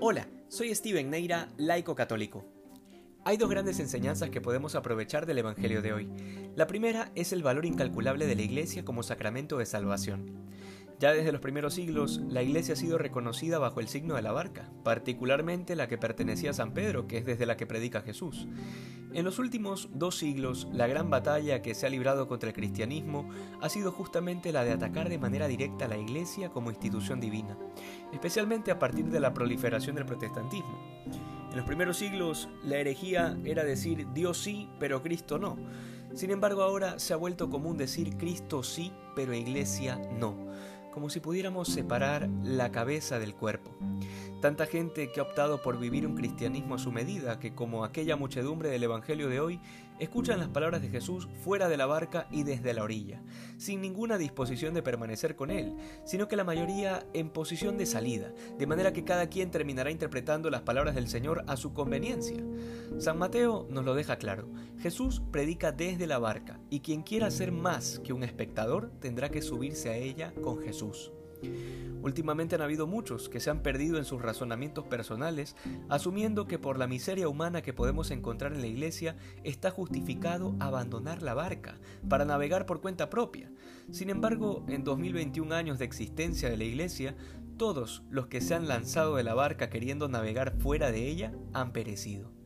Hola, soy Steven Neira, laico católico. Hay dos grandes enseñanzas que podemos aprovechar del Evangelio de hoy. La primera es el valor incalculable de la Iglesia como sacramento de salvación. Ya desde los primeros siglos, la Iglesia ha sido reconocida bajo el signo de la barca, particularmente la que pertenecía a San Pedro, que es desde la que predica Jesús. En los últimos dos siglos, la gran batalla que se ha librado contra el cristianismo ha sido justamente la de atacar de manera directa a la Iglesia como institución divina, especialmente a partir de la proliferación del protestantismo. En los primeros siglos, la herejía era decir Dios sí, pero Cristo no. Sin embargo, ahora se ha vuelto común decir Cristo sí, pero Iglesia no, como si pudiéramos separar la cabeza del cuerpo. Tanta gente que ha optado por vivir un cristianismo a su medida que, como aquella muchedumbre del Evangelio de hoy, escuchan las palabras de Jesús fuera de la barca y desde la orilla, sin ninguna disposición de permanecer con Él, sino que la mayoría en posición de salida, de manera que cada quien terminará interpretando las palabras del Señor a su conveniencia. San Mateo nos lo deja claro, Jesús predica desde la barca, y quien quiera ser más que un espectador tendrá que subirse a ella con Jesús. Últimamente han habido muchos que se han perdido en sus razonamientos personales, asumiendo que por la miseria humana que podemos encontrar en la iglesia está justificado abandonar la barca para navegar por cuenta propia. Sin embargo, en 2021 años de existencia de la iglesia, todos los que se han lanzado de la barca queriendo navegar fuera de ella han perecido.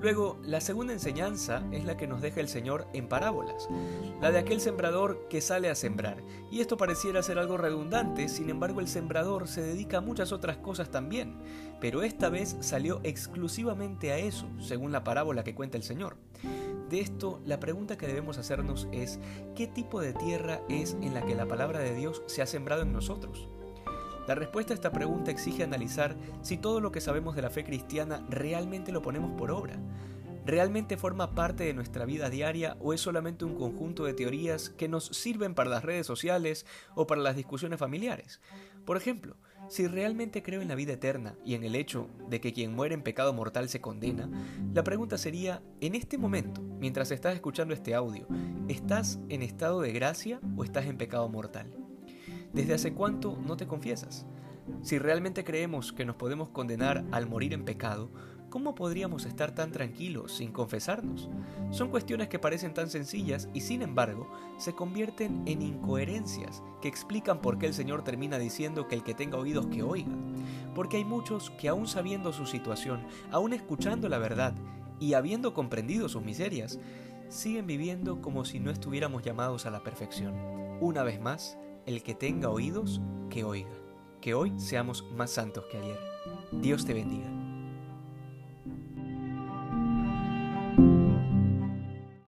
Luego, la segunda enseñanza es la que nos deja el Señor en parábolas, la de aquel sembrador que sale a sembrar. Y esto pareciera ser algo redundante, sin embargo el sembrador se dedica a muchas otras cosas también, pero esta vez salió exclusivamente a eso, según la parábola que cuenta el Señor. De esto, la pregunta que debemos hacernos es, ¿qué tipo de tierra es en la que la palabra de Dios se ha sembrado en nosotros? La respuesta a esta pregunta exige analizar si todo lo que sabemos de la fe cristiana realmente lo ponemos por obra. ¿Realmente forma parte de nuestra vida diaria o es solamente un conjunto de teorías que nos sirven para las redes sociales o para las discusiones familiares? Por ejemplo, si realmente creo en la vida eterna y en el hecho de que quien muere en pecado mortal se condena, la pregunta sería, en este momento, mientras estás escuchando este audio, ¿estás en estado de gracia o estás en pecado mortal? ¿Desde hace cuánto no te confiesas? Si realmente creemos que nos podemos condenar al morir en pecado, ¿cómo podríamos estar tan tranquilos sin confesarnos? Son cuestiones que parecen tan sencillas y sin embargo se convierten en incoherencias que explican por qué el Señor termina diciendo que el que tenga oídos que oiga. Porque hay muchos que aún sabiendo su situación, aún escuchando la verdad y habiendo comprendido sus miserias, siguen viviendo como si no estuviéramos llamados a la perfección. Una vez más, el que tenga oídos, que oiga. Que hoy seamos más santos que ayer. Dios te bendiga.